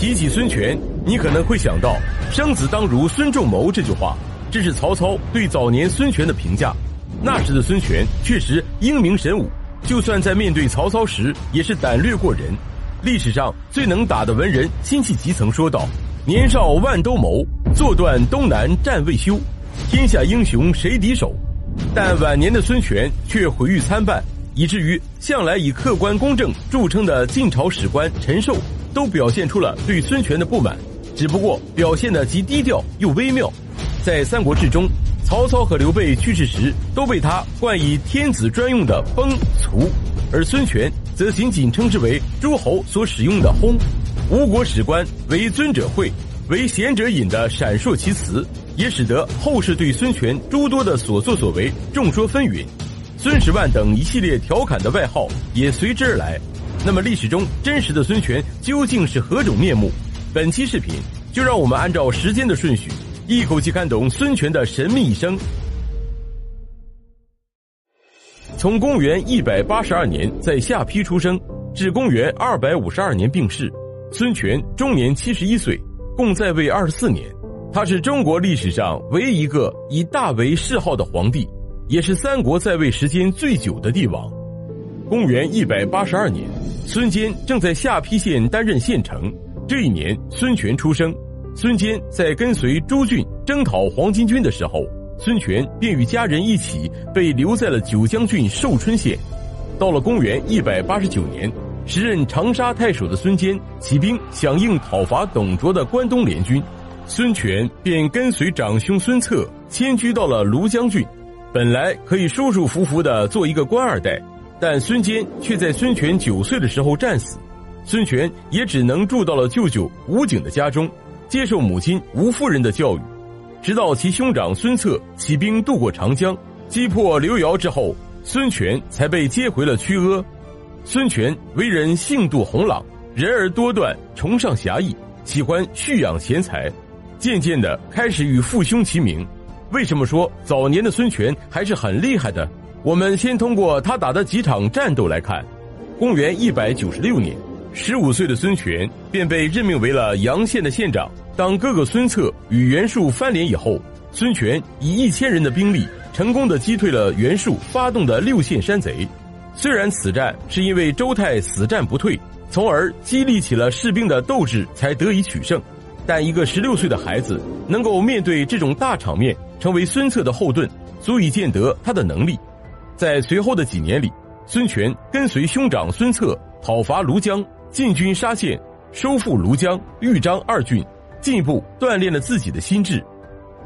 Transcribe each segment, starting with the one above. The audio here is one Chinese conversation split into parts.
提起孙权，你可能会想到“生子当如孙仲谋”这句话，这是曹操对早年孙权的评价。那时的孙权确实英明神武，就算在面对曹操时，也是胆略过人。历史上最能打的文人辛弃疾曾说道：“年少万兜鍪，坐断东南战未休，天下英雄谁敌手？”但晚年的孙权却毁誉参半，以至于向来以客观公正著称的晋朝史官陈寿。都表现出了对孙权的不满，只不过表现的极低调又微妙。在《三国志》中，曹操和刘备去世时都被他冠以天子专用的崩卒，而孙权则仅仅称之为诸侯所使用的薨。吴国史官为尊者讳，为贤者隐的闪烁其词，也使得后世对孙权诸多的所作所为众说纷纭。孙十万等一系列调侃的外号也随之而来。那么历史中真实的孙权究竟是何种面目？本期视频就让我们按照时间的顺序，一口气看懂孙权的神秘一生。从公元一百八十二年在下邳出生，至公元二百五十二年病逝，孙权终年七十一岁，共在位二十四年。他是中国历史上唯一一个以大为谥号的皇帝，也是三国在位时间最久的帝王。公元一百八十二年。孙坚正在下邳县担任县丞，这一年孙权出生。孙坚在跟随朱俊征讨黄巾军的时候，孙权便与家人一起被留在了九江郡寿春县。到了公元一百八十九年，时任长沙太守的孙坚起兵响应讨伐董卓的关东联军，孙权便跟随长兄孙策迁居到了庐江郡，本来可以舒舒服服的做一个官二代。但孙坚却在孙权九岁的时候战死，孙权也只能住到了舅舅吴景的家中，接受母亲吴夫人的教育，直到其兄长孙策起兵渡过长江，击破刘繇之后，孙权才被接回了曲阿。孙权为人性度宏朗，人而多断，崇尚侠义，喜欢蓄养贤才，渐渐的开始与父兄齐名。为什么说早年的孙权还是很厉害的？我们先通过他打的几场战斗来看，公元一百九十六年，十五岁的孙权便被任命为了阳县的县长。当哥哥孙策与袁术翻脸以后，孙权以一千人的兵力，成功的击退了袁术发动的六县山贼。虽然此战是因为周泰死战不退，从而激励起了士兵的斗志，才得以取胜，但一个十六岁的孩子能够面对这种大场面，成为孙策的后盾，足以见得他的能力。在随后的几年里，孙权跟随兄长孙策讨伐庐江，进军沙县，收复庐江、豫章二郡，进一步锻炼了自己的心智。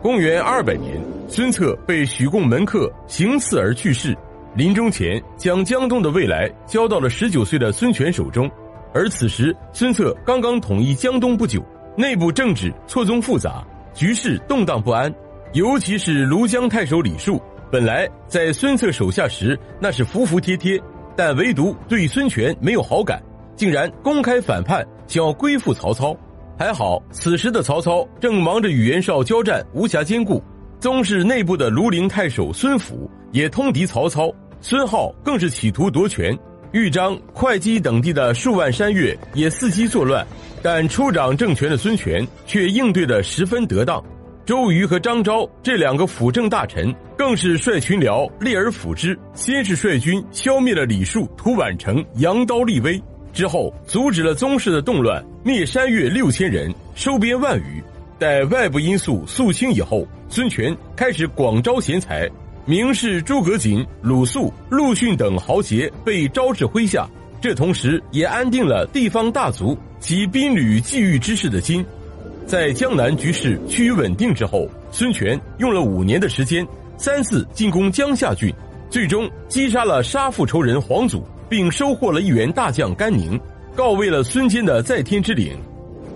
公元二百年，孙策被许贡门客行刺而去世，临终前将江东的未来交到了十九岁的孙权手中。而此时，孙策刚刚统一江东不久，内部政治错综复杂，局势动荡不安，尤其是庐江太守李树。本来在孙策手下时那是服服帖帖，但唯独对孙权没有好感，竟然公开反叛，想要归附曹操。还好此时的曹操正忙着与袁绍交战，无暇兼顾。宗室内部的庐陵太守孙府也通敌曹操，孙浩更是企图夺权。豫章、会稽等地的数万山岳也伺机作乱，但初掌政权的孙权却应对的十分得当。周瑜和张昭这两个辅政大臣，更是率群僚列而辅之。先是率军消灭了李树、屠宛城，扬刀立威；之后阻止了宗室的动乱，灭山越六千人，收编万余。待外部因素肃清以后，孙权开始广招贤才，名士诸葛瑾、鲁肃、陆逊等豪杰被招至麾下。这同时也安定了地方大族及兵旅觊觎之士的心。在江南局势趋于稳定之后，孙权用了五年的时间，三次进攻江夏郡，最终击杀了杀父仇人黄祖，并收获了一员大将甘宁，告慰了孙坚的在天之灵。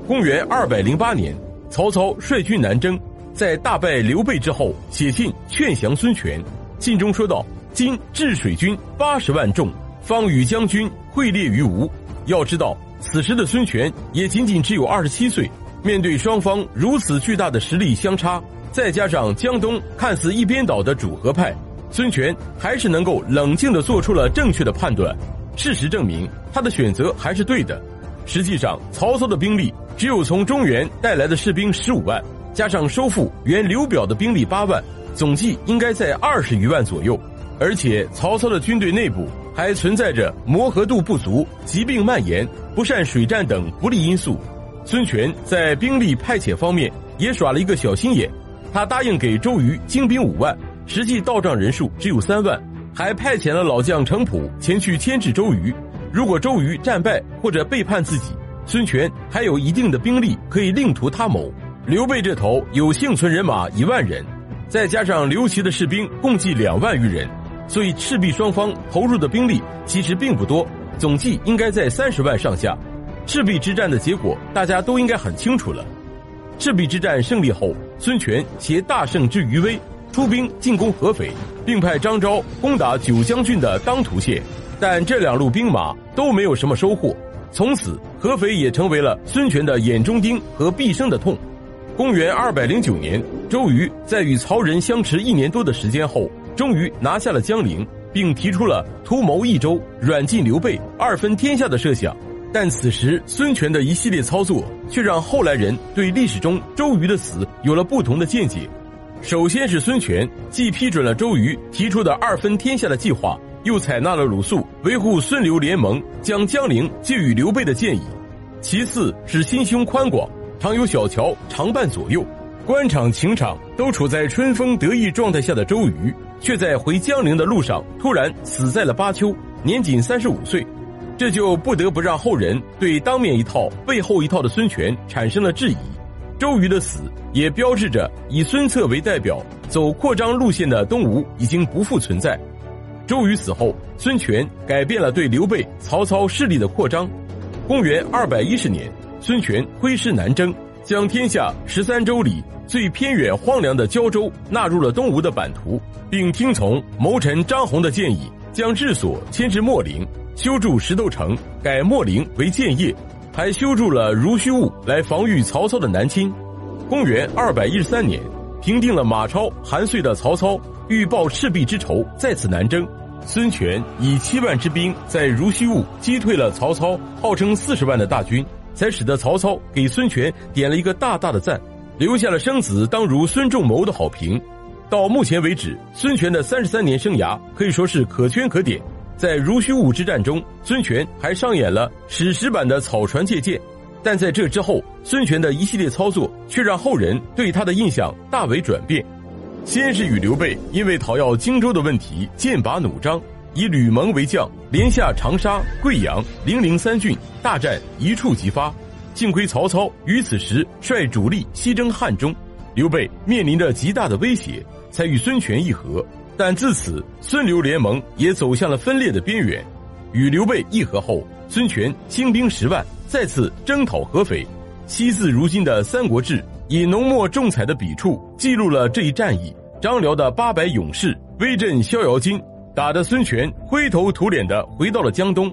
公元二百零八年，曹操率军南征，在大败刘备之后，写信劝降孙权。信中说道：“今治水军八十万众，方与将军会猎于吴。”要知道，此时的孙权也仅仅只有二十七岁。面对双方如此巨大的实力相差，再加上江东看似一边倒的主和派，孙权还是能够冷静地做出了正确的判断。事实证明，他的选择还是对的。实际上，曹操的兵力只有从中原带来的士兵十五万，加上收复原刘表的兵力八万，总计应该在二十余万左右。而且，曹操的军队内部还存在着磨合度不足、疾病蔓延、不善水战等不利因素。孙权在兵力派遣方面也耍了一个小心眼，他答应给周瑜精兵五万，实际到账人数只有三万，还派遣了老将程普前去牵制周瑜。如果周瑜战败或者背叛自己，孙权还有一定的兵力可以另图他谋。刘备这头有幸存人马一万人，再加上刘琦的士兵共计两万余人，所以赤壁双方投入的兵力其实并不多，总计应该在三十万上下。赤壁之战的结果大家都应该很清楚了。赤壁之战胜利后，孙权携大胜之余威出兵进攻合肥，并派张昭攻打九江郡的当涂县。但这两路兵马都没有什么收获，从此合肥也成为了孙权的眼中钉和毕生的痛。公元二百零九年，周瑜在与曹仁相持一年多的时间后，终于拿下了江陵，并提出了图谋益州、软禁刘备、二分天下的设想。但此时孙权的一系列操作，却让后来人对历史中周瑜的死有了不同的见解。首先是孙权既批准了周瑜提出的二分天下的计划。又采纳了鲁肃维护孙刘联盟、将江陵借予刘备的建议。其次是心胸宽广，常有小乔常伴左右，官场情场都处在春风得意状态下的周瑜，却在回江陵的路上突然死在了巴丘，年仅三十五岁。这就不得不让后人对当面一套背后一套的孙权产生了质疑。周瑜的死也标志着以孙策为代表走扩张路线的东吴已经不复存在。周瑜死后，孙权改变了对刘备、曹操势力的扩张。公元二百一十年，孙权挥师南征，将天下十三州里最偏远荒凉的胶州纳入了东吴的版图，并听从谋臣张宏的建议，将治所迁至秣陵，修筑石头城，改秣陵为建业，还修筑了濡须坞来防御曹操的南侵。公元二百一十三年，平定了马超、韩遂的曹操，欲报赤壁之仇，再次南征。孙权以七万之兵在濡须坞击退了曹操号称四十万的大军，才使得曹操给孙权点了一个大大的赞，留下了生子当如孙仲谋的好评。到目前为止，孙权的三十三年生涯可以说是可圈可点。在濡须坞之战中，孙权还上演了史实版的草船借箭，但在这之后，孙权的一系列操作却让后人对他的印象大为转变。先是与刘备因为讨要荆州的问题剑拔弩张，以吕蒙为将，连下长沙、贵阳、零陵三郡，大战一触即发。幸亏曹操于此时率主力西征汉中，刘备面临着极大的威胁，才与孙权议和。但自此，孙刘联盟也走向了分裂的边缘。与刘备议和后，孙权兴兵十万，再次征讨合肥。惜字如金的《三国志》以浓墨重彩的笔触记录了这一战役。张辽的八百勇士威震逍遥津，打得孙权灰头土脸的回到了江东。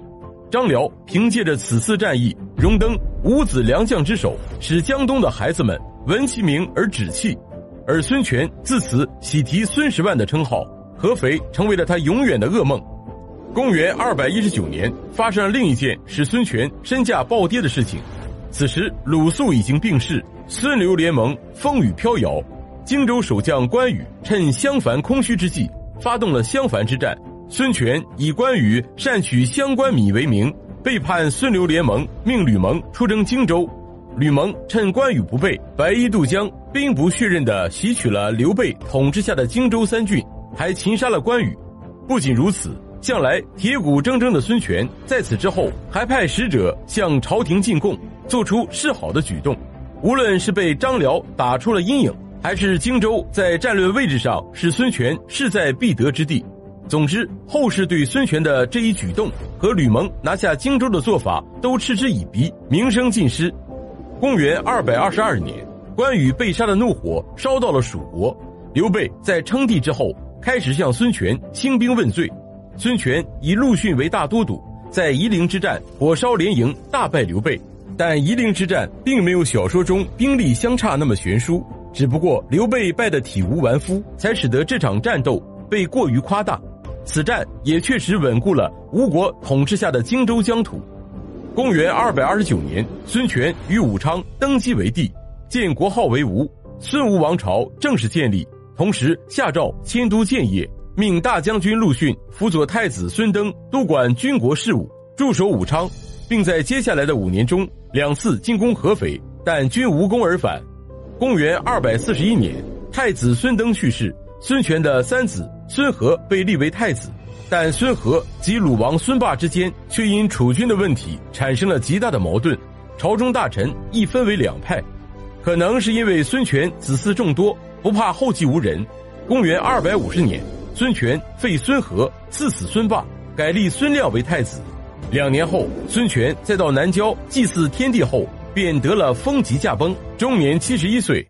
张辽凭借着此次战役荣登五子良将之首，使江东的孩子们闻其名而止气。而孙权自此喜提孙十万的称号，合肥成为了他永远的噩梦。公元二百一十九年，发生了另一件使孙权身价暴跌的事情。此时鲁肃已经病逝，孙刘联盟风雨飘摇。荆州守将关羽趁襄樊空虚之际，发动了襄樊之战。孙权以关羽善取相关米为名，背叛孙刘联盟，命吕蒙出征荆州。吕蒙趁关羽不备，白衣渡江，兵不血刃地袭取了刘备统治下的荆州三郡，还擒杀了关羽。不仅如此，向来铁骨铮铮的孙权，在此之后还派使者向朝廷进贡，做出示好的举动。无论是被张辽打出了阴影。还是荆州在战略位置上是孙权势在必得之地。总之，后世对孙权的这一举动和吕蒙拿下荆州的做法都嗤之以鼻，名声尽失。公元二百二十二年，关羽被杀的怒火烧到了蜀国。刘备在称帝之后，开始向孙权兴兵问罪。孙权以陆逊为大都督，在夷陵之战火烧连营，大败刘备。但夷陵之战并没有小说中兵力相差那么悬殊。只不过刘备败得体无完肤，才使得这场战斗被过于夸大。此战也确实稳固了吴国统治下的荆州疆土。公元二百二十九年，孙权与武昌登基为帝，建国号为吴，孙吴王朝正式建立。同时下诏迁都建业，命大将军陆逊辅佐太子孙登督管军国事务，驻守武昌，并在接下来的五年中两次进攻合肥，但均无功而返。公元二百四十一年，太子孙登去世，孙权的三子孙和被立为太子。但孙和及鲁王孙霸之间却因储君的问题产生了极大的矛盾，朝中大臣亦分为两派，可能是因为孙权子嗣众多，不怕后继无人。公元二百五十年，孙权废孙和，赐死孙霸，改立孙亮为太子。两年后，孙权再到南郊祭祀天地后，便得了风疾驾崩，终年七十一岁。